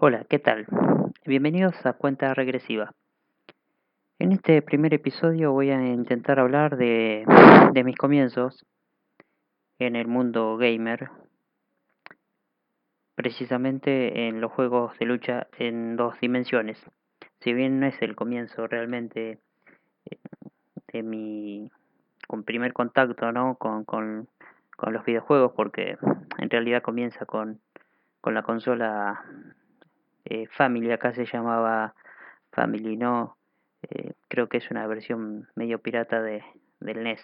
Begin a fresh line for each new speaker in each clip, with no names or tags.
Hola, ¿qué tal? Bienvenidos a Cuenta Regresiva. En este primer episodio voy a intentar hablar de, de mis comienzos en el mundo gamer, precisamente en los juegos de lucha en dos dimensiones. Si bien no es el comienzo realmente eh, de mi con primer contacto ¿no? con, con, con los videojuegos, porque en realidad comienza con, con la consola eh, Family, acá se llamaba Family, no, eh, creo que es una versión medio pirata de, del NES,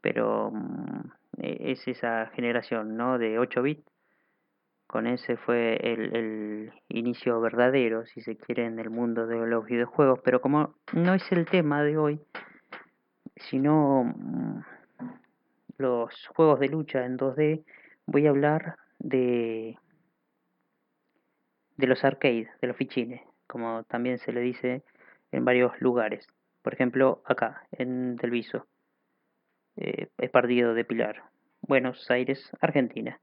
pero mm, e, es esa generación, ¿no? De 8 bits, con ese fue el, inicio verdadero, si se quiere, en el mundo de los videojuegos, pero como no es el tema de hoy, sino mm, los juegos de lucha en 2D, voy a hablar de de los arcades, de los fichines, como también se le dice en varios lugares. Por ejemplo, acá, en Telviso, eh, es partido de Pilar, Buenos Aires, Argentina.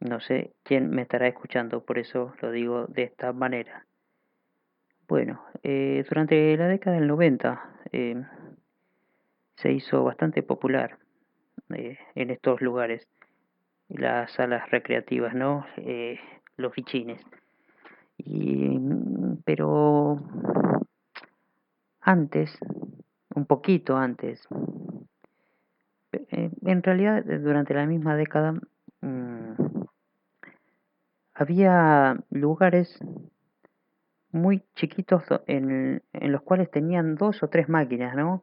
No sé quién me estará escuchando, por eso lo digo de esta manera. Bueno, eh, durante la década del 90 eh, se hizo bastante popular eh, en estos lugares las salas recreativas, ¿no? Eh, los fichines. Y, pero antes, un poquito antes, eh, en realidad durante la misma década mmm, había lugares muy chiquitos en, en, los cuales tenían dos o tres máquinas, ¿no?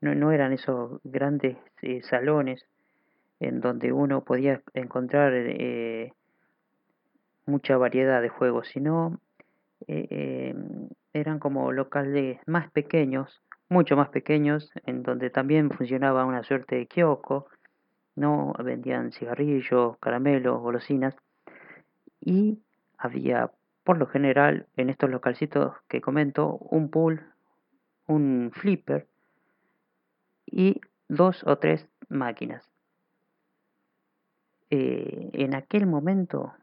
No, no eran esos grandes eh, salones en donde uno podía encontrar eh, mucha variedad de juegos, sino eh, eh, eran como locales más pequeños, mucho más pequeños, en donde también funcionaba una suerte de kiosco, no vendían cigarrillos, caramelos, golosinas, y había por lo general en estos localcitos que comento un pool, un flipper y dos o tres máquinas. Eh, en aquel momento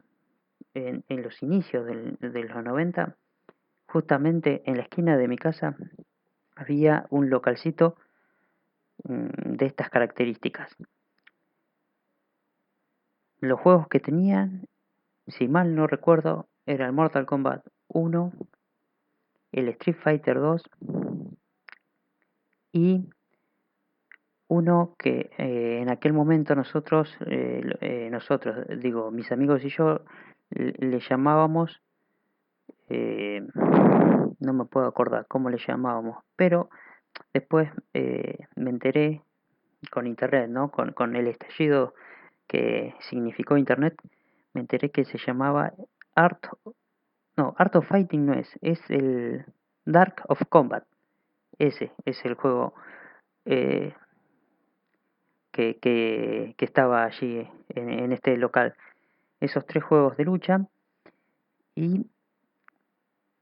en, en los inicios del, de los 90, justamente en la esquina de mi casa había un localcito mmm, de estas características. Los juegos que tenían, si mal no recuerdo, era el Mortal Kombat 1, el Street Fighter 2 y uno que eh, en aquel momento nosotros, eh, eh, nosotros, digo, mis amigos y yo le llamábamos, eh, no me puedo acordar cómo le llamábamos, pero después eh, me enteré con internet, ¿no? Con, con el estallido que significó internet, me enteré que se llamaba Art, no, Art of Fighting no es, es el Dark of Combat, ese es el juego eh, que, que, que, estaba allí en, en este local esos tres juegos de lucha y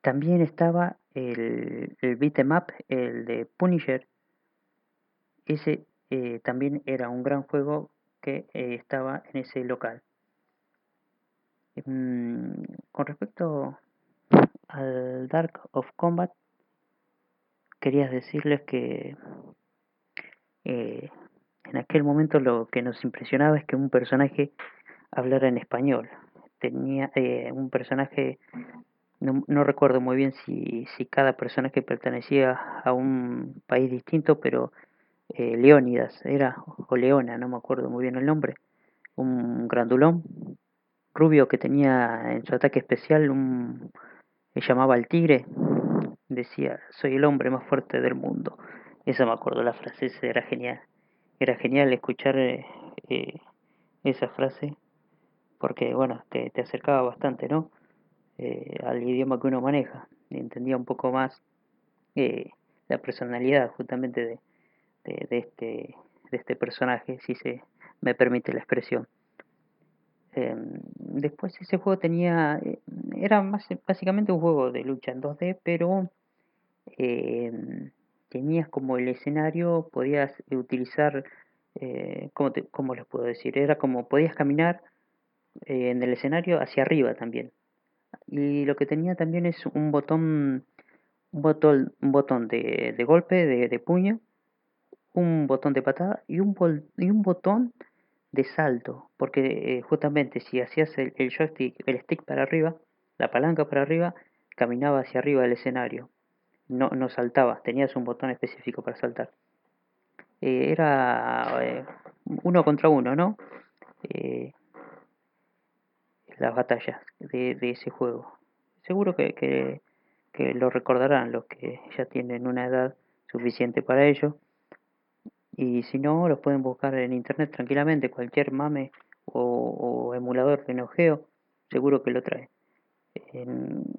también estaba el, el beat'em up, el de Punisher. Ese eh, también era un gran juego que eh, estaba en ese local. Mm, con respecto al Dark of Combat, quería decirles que eh, en aquel momento lo que nos impresionaba es que un personaje hablar en español. Tenía eh, un personaje, no, no, recuerdo muy bien si, si cada personaje pertenecía a un país distinto, pero eh, Leónidas era, o Leona, no me acuerdo muy bien el nombre, un grandulón rubio que tenía en su ataque especial un le llamaba al tigre decía soy el hombre más fuerte del mundo eso me acuerdo la frase esa era genial. Era genial escuchar eh, eh, esa frase porque bueno, te, te acercaba bastante, ¿no? Eh, al idioma que uno maneja, entendía un poco más eh, la personalidad justamente de, de, este, de este personaje, si se me permite la expresión. Eh, después ese juego tenía, eh, era más básicamente un juego de lucha en 2D, pero eh, tenías como el escenario, podías utilizar, eh, ¿cómo, ¿cómo les puedo decir? Era como podías caminar eh, en el escenario hacia arriba también. y lo que tenía también es un botón un botón, un botón de, de golpe, de, de, puño, un botón de patada y un, botón de salto, porque eh, justamente si hacías el, joystick, el stick para arriba, la palanca para arriba, caminaba hacia arriba del escenario, no, no saltabas, tenías un botón específico para saltar. Eh, era eh, uno contra uno, ¿no? Eh, las batallas de, ese juego. Seguro que, que, lo recordarán los que ya tienen una edad suficiente para ello. Y si no, los pueden buscar en internet tranquilamente. Cualquier mame o, emulador de Neo seguro que lo trae.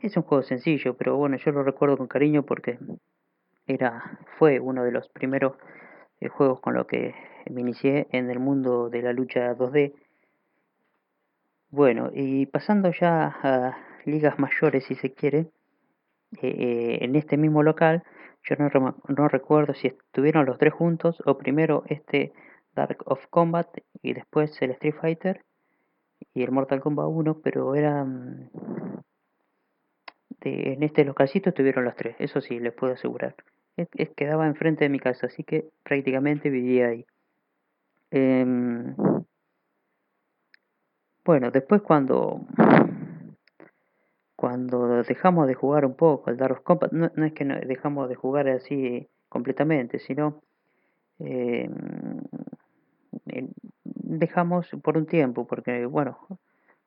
es un juego sencillo, pero bueno, yo lo recuerdo con cariño porque era fue uno de los primeros eh, juegos con los que me inicié en el mundo de la lucha 2D. Bueno, y pasando ya a ligas mayores, si se quiere, eh, en este mismo local, yo no, no recuerdo si estuvieron los tres juntos o primero este Dark of Combat y después el Street Fighter y el Mortal Kombat 1, pero era en este localcito estuvieron los tres, eso sí, les puedo asegurar. Es, quedaba enfrente de mi casa, así que prácticamente vivía ahí. Eh, bueno, después cuando cuando dejamos de jugar un poco el Dark of Combat, no, no es que dejamos de jugar así completamente, sino eh, dejamos por un tiempo, porque bueno,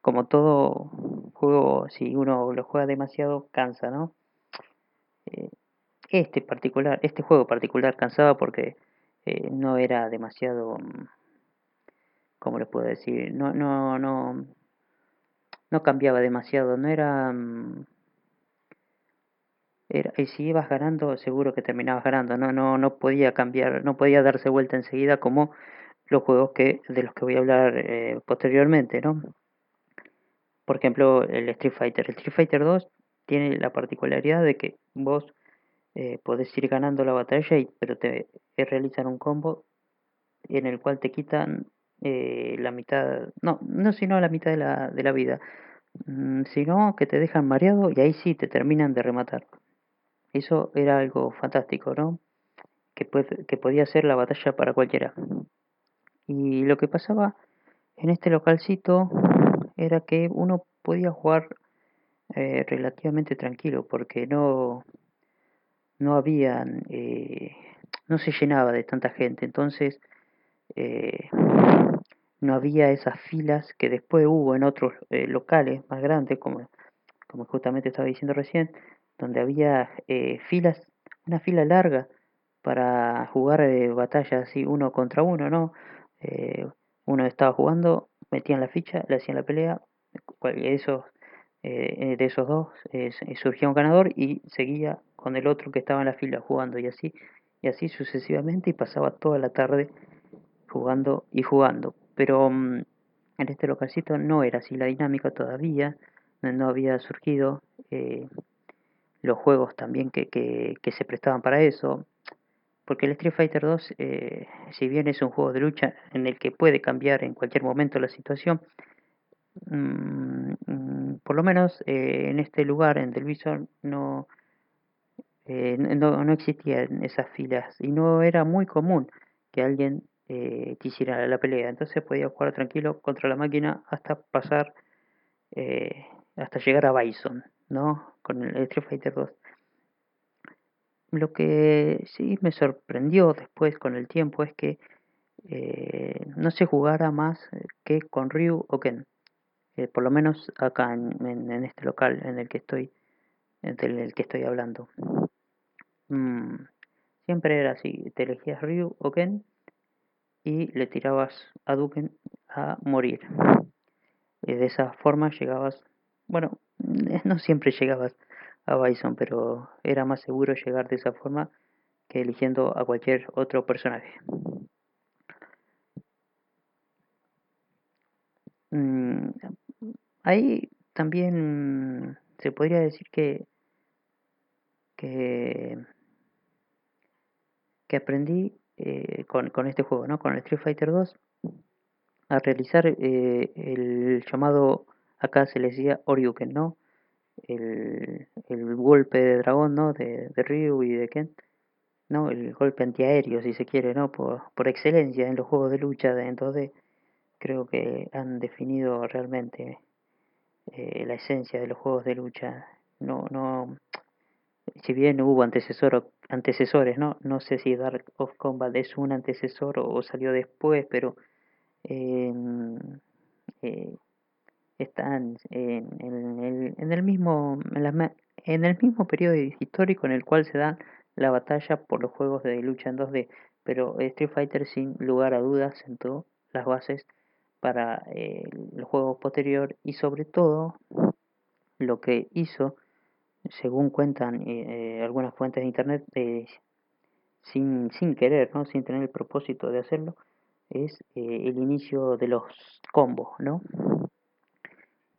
como todo juego, si uno lo juega demasiado, cansa, ¿no? Eh, este particular, este juego particular cansaba porque eh, no era demasiado, ¿cómo le puedo decir? No, no, no, no cambiaba demasiado, no era, era y si ibas ganando, seguro que terminabas ganando, no, no, no podía cambiar, no podía darse vuelta enseguida como los juegos que de los que voy a hablar eh, posteriormente, ¿no? Por ejemplo, el Street Fighter. El Street Fighter 2 tiene la particularidad de que vos eh, podés ir ganando la batalla, y, pero te realizan un combo en el cual te quitan eh, la mitad, no, no sino la mitad de la, de la vida, mm, sino que te dejan mareado y ahí sí te terminan de rematar. Eso era algo fantástico, ¿no? Que, que podía ser la batalla para cualquiera. Y lo que pasaba en este localcito era que uno podía jugar eh, relativamente tranquilo porque no no había eh, no se llenaba de tanta gente entonces eh, no había esas filas que después hubo en otros eh, locales más grandes como como justamente estaba diciendo recién donde había eh, filas una fila larga para jugar eh, batallas así uno contra uno no eh, uno estaba jugando, metían la ficha, le hacían la pelea, esos, eh, de esos dos surgía un ganador y seguía con el otro que estaba en la fila jugando y así, y así sucesivamente y pasaba toda la tarde jugando y jugando. Pero um, en este localcito no era así la dinámica todavía, no había surgido eh, los juegos también que, que, que se prestaban para eso, porque el Street Fighter 2, eh, si bien es un juego de lucha en el que puede cambiar en cualquier momento la situación, mmm, por lo menos eh, en este lugar, en Televisor, no, eh, no, no existían esas filas y no era muy común que alguien eh, quisiera la pelea. Entonces podía jugar tranquilo contra la máquina hasta pasar, eh, hasta llegar a Bison, ¿no? Con el Street Fighter 2. Lo que sí me sorprendió después con el tiempo es que eh, no se jugara más que con Ryu o Ken. Eh, por lo menos acá en, este local en el que estoy, en el que estoy hablando. Mm, siempre era así, te elegías Ryu o Ken y le tirabas a Duken a morir. Y de esa forma llegabas, bueno, no siempre llegabas a Bison, pero era más seguro llegar de esa forma que eligiendo a cualquier otro personaje. Mm, ahí también se podría decir que que, que aprendí eh, con, con, este juego, ¿no? con el Street Fighter 2, a realizar eh, el llamado, acá se le decía Oriuken, ¿no? el, el golpe de dragón, ¿no? De, de Ryu y de Ken, ¿no? El golpe antiaéreo, si se quiere, ¿no? Por, por excelencia en los juegos de lucha de entonces creo que han definido realmente eh, la esencia de los juegos de lucha. No, no, si bien hubo antecesor, antecesores, ¿no? No sé si Dark of Combat es un antecesor o, salió después, pero eh, eh, están en, el, en, el, mismo en, el mismo periodo histórico en el cual se da la batalla por los juegos de lucha en 2D, pero Street Fighter sin lugar a dudas sentó las bases para eh, el juego posterior y sobre todo lo que hizo, según cuentan eh, algunas fuentes de internet, sin, sin querer, ¿no? sin tener el propósito de hacerlo, es el inicio de los combos, ¿no?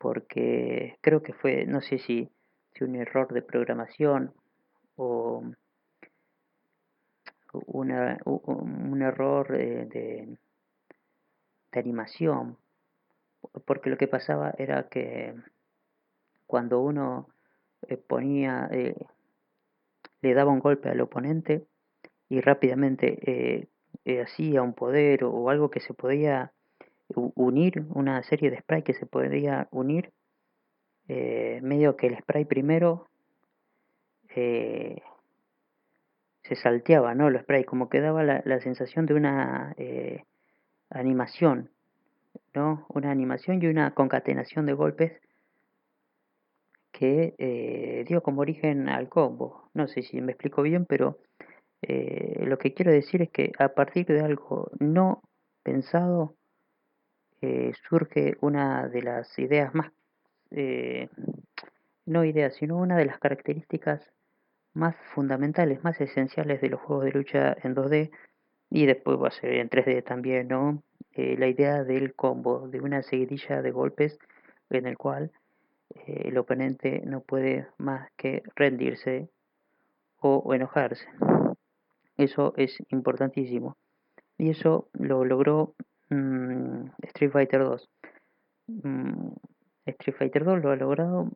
porque creo que fue, no sé si, si un error de programación o una, un error de, de, animación, porque lo que pasaba era que cuando uno eh, ponía, eh, le daba un golpe al oponente y rápidamente eh, hacía un poder o algo que se podía unir una serie de spray que se podía unir eh, medio que el spray primero eh, se salteaba no el spray como que daba la, la sensación de una eh, animación no una animación y una concatenación de golpes que dio como origen al combo no sé si me explico bien pero lo que quiero decir es que a partir de algo no pensado eh, surge una de las ideas más, eh, no ideas, sino una de las características más fundamentales, más esenciales de los juegos de lucha en 2D y después va a ser en 3D también, ¿no? Eh, la idea del combo, de una seguidilla de golpes en el cual el oponente no puede más que rendirse o enojarse. Eso es importantísimo. Y eso lo logró Mm, Street Fighter 2. Mm, Street Fighter 2 lo ha logrado.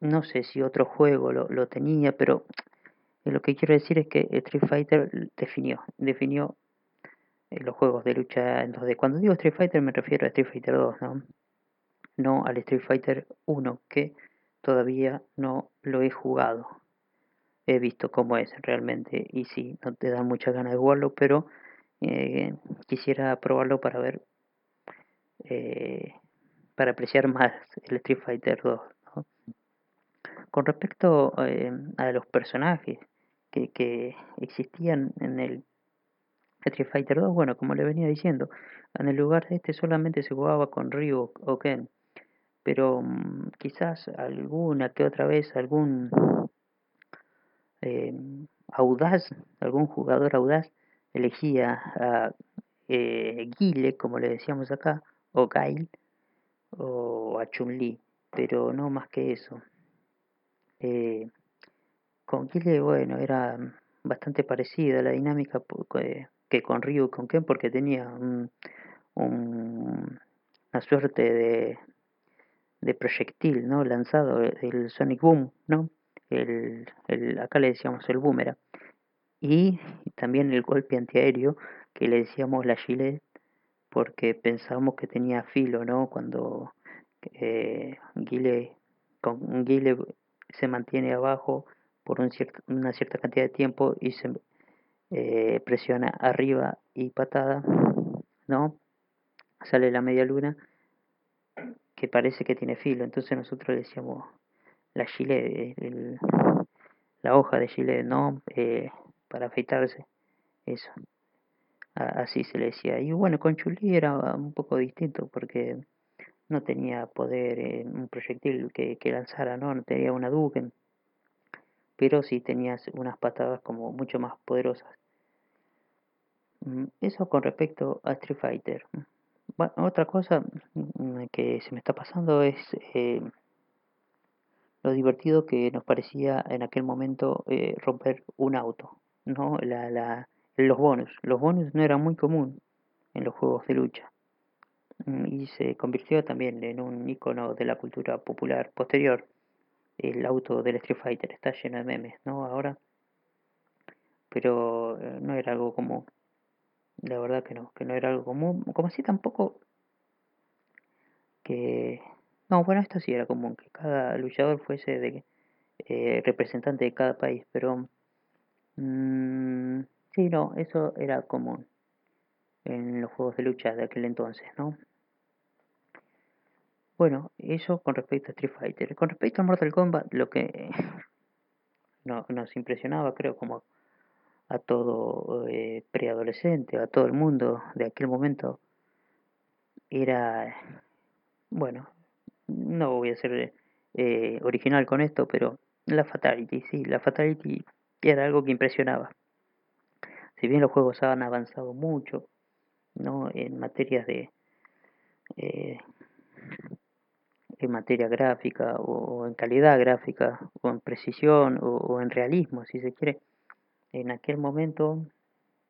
No sé si otro juego lo, lo tenía, pero lo que quiero decir es que Street Fighter definió, definió eh, los juegos de lucha en 2D. Cuando digo Street Fighter me refiero a Street Fighter 2, ¿no? No al Street Fighter 1, que todavía no lo he jugado. He visto cómo es realmente y sí, no te da mucha ganas de jugarlo, pero eh, quisiera probarlo para ver, eh, para apreciar más el Street Fighter 2. Con respecto eh, a los personajes que, que existían en el Street Fighter 2, bueno, como le venía diciendo, en el lugar de este solamente se jugaba con Ryu o Ken, pero mm, quizás alguna que otra vez algún audaz, algún jugador audaz elegía a eh, Guile, como le decíamos acá, o Gail, o a Chun-Li, pero no más que eso. Eh, con Guile, bueno, era bastante parecida la dinámica eh, que con Ryu con Ken, porque tenía un, una suerte de, de proyectil, ¿no? Lanzado, el Sonic Boom, ¿no? El, el, acá le decíamos el boomerang y también el golpe antiaéreo que le decíamos la gilet porque pensábamos que tenía filo, ¿no? Cuando eh, Guile, con Guile se mantiene abajo por un una cierta cantidad de tiempo y se eh, presiona arriba y patada, ¿no? Sale la media luna que parece que tiene filo, entonces nosotros le decíamos la gilet, la hoja de gilet, ¿no? Eh, para afeitarse, eso. Así se le decía. Y bueno, con Chuli era un poco distinto porque no tenía poder en un proyectil que, lanzara, ¿no? No tenía una Duken. Pero sí tenías unas patadas como mucho más poderosas. Mm, eso con respecto a Street Fighter. Otra cosa mm, que se me está pasando es eh, lo divertido que nos parecía en aquel momento eh, romper un auto. ¿no? La, la, los bonus. Los bonus no eran muy común en los juegos de lucha. mm, y se convirtió también en un icono de la cultura popular posterior. El auto del Street Fighter está lleno de memes, ¿no? Ahora, pero eh, no era algo común. La verdad que no, que no era algo común. Como así tampoco que... No, bueno, esto sí era común, que cada luchador fuese de eh, representante de cada país, pero... Mmm, sí, no, eso era común en los juegos de lucha de aquel entonces, ¿no? Bueno, eso con respecto a Street Fighter. Con respecto a Mortal Kombat, lo que no, nos impresionaba, creo, como a todo eh, preadolescente, a todo el mundo de aquel momento, era, bueno, no voy a ser eh, original con esto, pero la Fatality, sí, la Fatality era algo que impresionaba. Si bien los juegos han avanzado mucho, ¿no? En materias de... Eh, en materia gráfica o, en calidad gráfica o en precisión o, en realismo si se quiere en aquel momento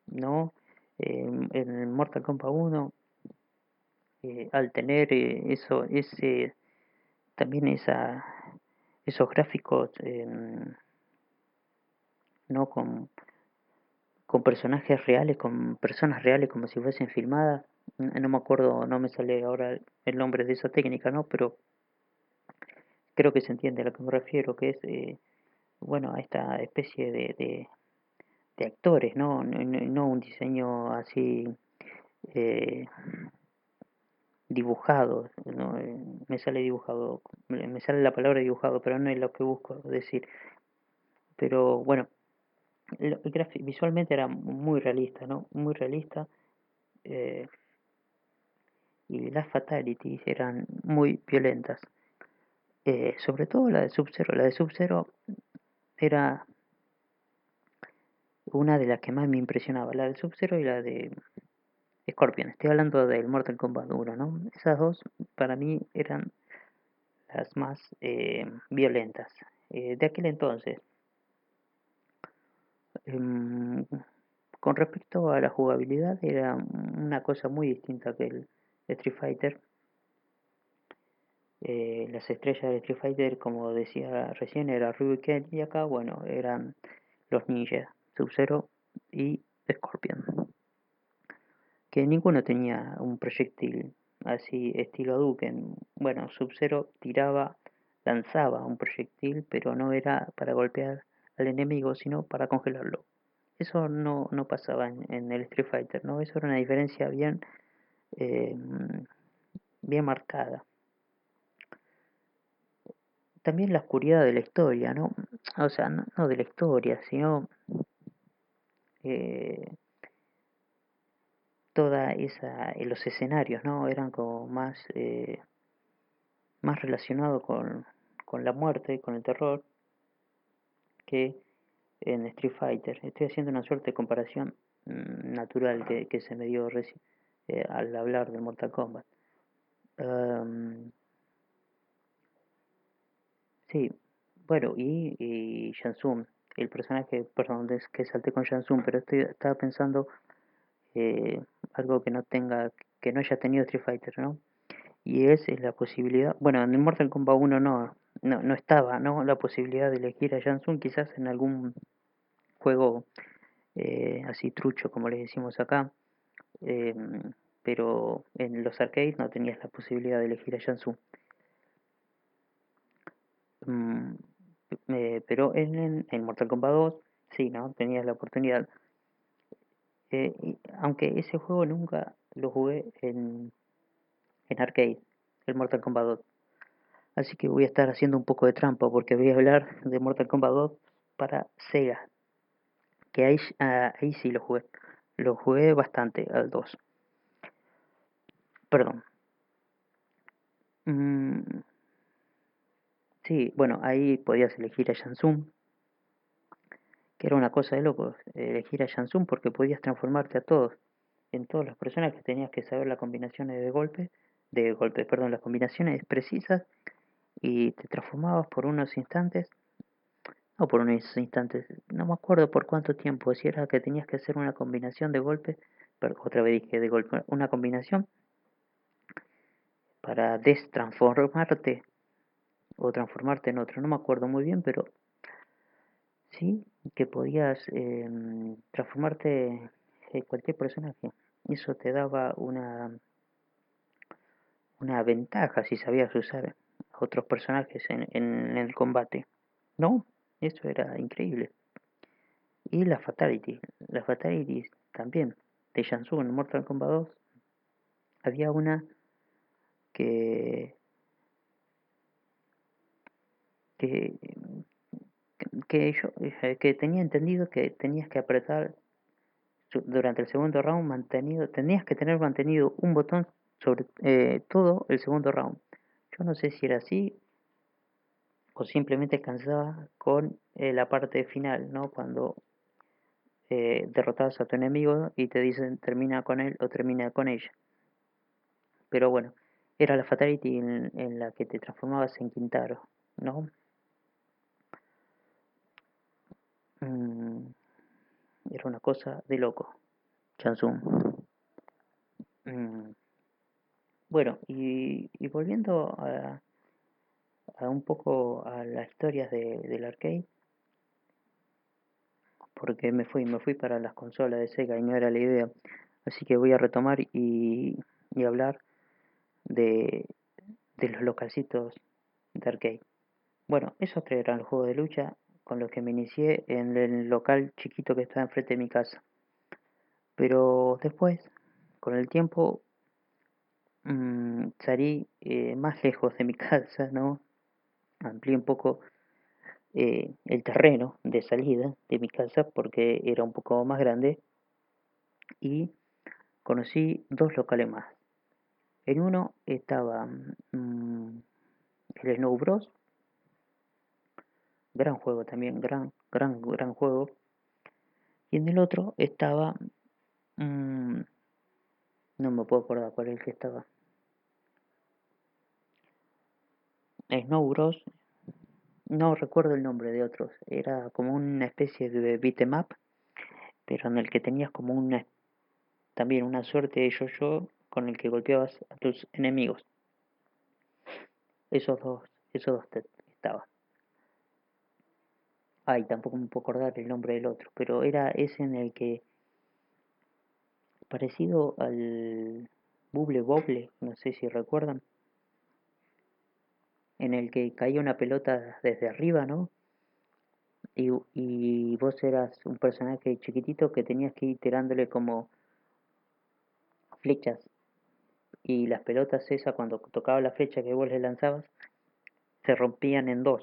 no en Mortal Kombat 1 eh, al tener eh, eso ese también esa esos gráficos no con con personajes reales, con personas reales como si fuesen filmadas. No me acuerdo, no me sale ahora el nombre de esa técnica, ¿no? Pero creo que se entiende a lo que me refiero, que es, eh, bueno, a esta especie de, de, actores, ¿no? No, un diseño así eh, dibujado, ¿no? Eh, me sale dibujado, me sale la palabra dibujado, pero no es lo que busco decir. Pero bueno, visualmente era muy realista, ¿no? Muy realista. Eh, y las fatalities eran muy violentas. Eh, sobre todo la de Sub-Zero. La de Sub-Zero era una de las que más me impresionaba. La de Sub-Zero y la de Scorpion. Estoy hablando del Mortal Kombat 1, ¿no? Esas dos para mí eran las más eh, violentas. de aquel entonces, Em, con respecto a la jugabilidad, era una cosa muy distinta que el Street Fighter. Eh, las estrellas de Street Fighter, como decía recién, era Ryu y acá, bueno, eran los ninjas, Sub-Zero y Scorpion. Que ninguno tenía un proyectil así estilo Duke. Bueno, Sub-Zero tiraba, lanzaba un proyectil, pero no era para golpear al enemigo, sino para congelarlo. Eso no, no pasaba en, el Street Fighter, ¿no? Eso era una diferencia bien, eh, bien marcada. También la oscuridad de la historia, ¿no? O sea, no, de la historia, sino eh, toda esa, los escenarios, ¿no? Eran como más, eh, más relacionados con, con la muerte, con el terror, que en Street Fighter. Estoy haciendo una suerte de comparación mm, natural que, se me dio eh, al hablar de Mortal Kombat. sí, bueno, y, y el personaje, perdón, es que salté con Shansung, pero estoy, estaba pensando eh, algo que no tenga, que no haya tenido Street Fighter, ¿no? Y es, es la posibilidad, bueno, en Mortal Kombat 1 no, no, no estaba, ¿no? La posibilidad de elegir a Jansung quizás en algún juego eh, así trucho como le decimos acá, em, pero en los arcades no tenías la posibilidad de elegir a Jansung. Mm, eh, pero en, en, Mortal Kombat 2 sí, ¿no? Tenías la oportunidad. Eh, aunque ese juego nunca lo jugué en, en arcade, el Mortal Kombat 2. Así que voy a estar haciendo un poco de trampa porque voy a hablar de Mortal Kombat 2 para Sega. Que ahí, ah, ahí sí lo jugué. Lo jugué bastante al 2. Perdón. Mm, sí, bueno, ahí podías elegir a Shansung. Que era una cosa de locos, elegir a Shansung porque podías transformarte a todos. En todas las personas que tenías que saber las combinaciones de golpe, de golpe, perdón, las combinaciones precisas y te transformabas por unos instantes, no por unos instantes, no me acuerdo por cuánto tiempo, si era que tenías que hacer una combinación de golpes, pero otra vez dije de golpe, una combinación para destransformarte o transformarte en otro, no me acuerdo muy bien, pero sí que podías em, transformarte en cualquier personaje. Eso te daba una, una ventaja si sabías usar a otros personajes en, en el combate. ¿No? Eso era increíble. Y la Fatality. La Fatality también. De Shansung en Mortal Kombat 2. Había una que que que yo eh, que tenía entendido que tenías que apretar durante el segundo round mantenido tenías que tener mantenido un botón sobre eh, todo el segundo round. Yo no sé si era así o simplemente cansaba con eh, la parte final no cuando eh, derrotabas a tu enemigo y te dicen termina con él o termina con ella pero bueno era la fatality en, en la que te transformabas en Quintaro no Mm, era una cosa de loco. Chansung. Mm, bueno, y, volviendo a, un poco a las historias de, del arcade, porque me fui, me fui para las consolas de Sega y no era la idea. Así que voy a retomar y, y hablar de, de los localcitos de arcade. Bueno, esos tres eran los juegos de lucha con los que me inicié en el local chiquito que está enfrente de mi casa. Pero después, con el tiempo, mmm, salí eh, más lejos de mi casa, ¿no? Amplié un poco eh, el terreno de salida de mi casa porque era un poco más grande y conocí dos locales más. En uno estaba mm, el Snow Bros gran juego también, gran, gran, gran juego. Y en el otro estaba, mmm, no me puedo acordar cuál es el que estaba. Snow Bros. No recuerdo el nombre de otros. Era como una especie de beatmap, pero en el que tenías como una también una suerte de yo-yo con el que golpeabas a tus enemigos. Esos dos, esos dos estaban. Ay, tampoco me puedo acordar el nombre del otro, pero era ese en el que, parecido al Bubble Bobble, no sé si recuerdan, en el que caía una pelota desde arriba, ¿no? Y, y vos eras un personaje chiquitito que tenías que ir tirándole como flechas y las pelotas esas cuando tocaba la flecha que vos le lanzabas se rompían en dos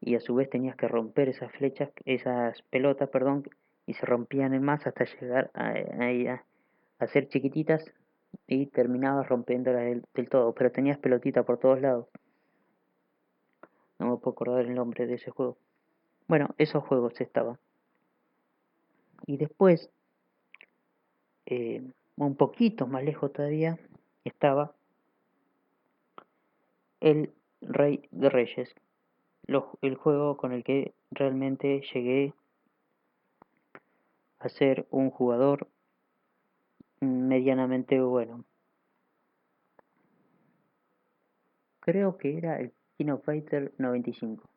y a su vez tenías que romper esas flechas, esas pelotas, perdón, y se rompían en más hasta llegar a, a, ser chiquititas y terminabas rompiéndolas del, del, todo, pero tenías pelotita por todos lados. No me puedo acordar el nombre de ese juego. Bueno, esos juegos estaban. Y después, eh, un poquito más lejos todavía, estaba el Rey de Reyes, el juego con el que realmente llegué a ser un jugador medianamente bueno. Creo que era el Kino Fighter 95.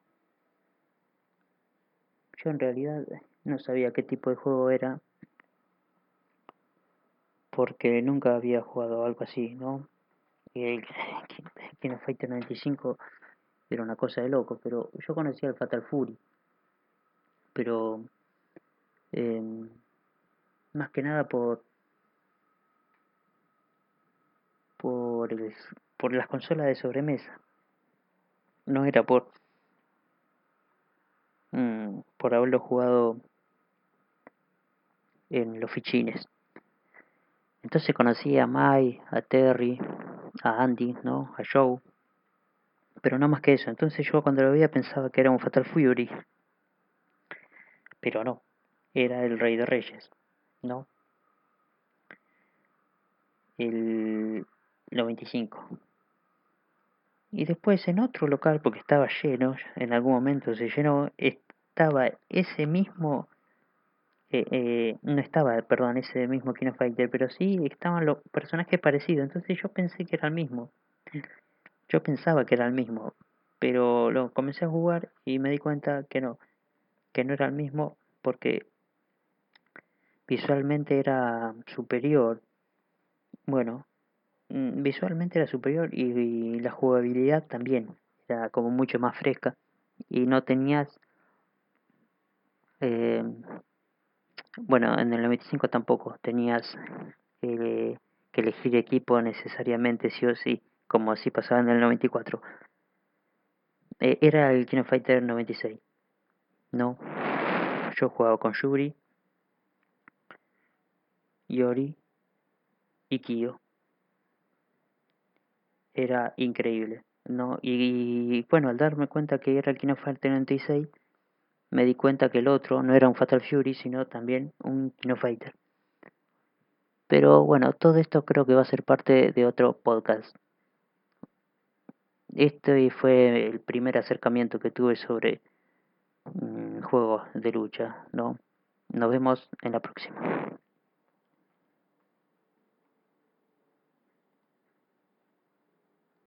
Yo en realidad no sabía qué tipo de juego era porque nunca había jugado algo así, ¿no? El Kino Fighter 95 era una cosa de loco, pero yo conocía el Fatal Fury, pero em, más que nada por por, las consolas de sobremesa, no era por mm, por haberlo jugado en los fichines. Entonces conocí a Mai, a Terry, a Andy, ¿no? A Joe pero no más que eso. Entonces yo cuando lo veía pensaba que era un Fatal Fury, pero no, era el Rey de Reyes, ¿no? El 95. Y después en otro local, porque estaba lleno, en algún momento se llenó, estaba ese mismo eh, eh, no estaba, perdón, ese mismo Kino Fighter, pero sí estaban los personajes parecidos, entonces yo pensé que era el mismo. Yo pensaba que era el mismo, pero lo comencé a jugar y me di cuenta que no, que no era el mismo porque visualmente era superior. Bueno, mm, visualmente era superior y, la jugabilidad también era como mucho más fresca y no tenías eh, bueno, en el 95 tampoco tenías eh, que elegir equipo necesariamente sí o sí, como así pasaba en el 94. Eh, era el Kino Fighter 96. No, yo jugaba con Yuri, Yori y Kyo. Era increíble, ¿no? Y, bueno, al darme cuenta que era el Kino Fighter 96, me di cuenta que el otro no era un Fatal Fury, sino también un Kino Fighter. Pero bueno, todo esto creo que va a ser parte de otro podcast. Este fue el primer acercamiento que tuve sobre mm, juegos de lucha, ¿no? Nos vemos en la próxima.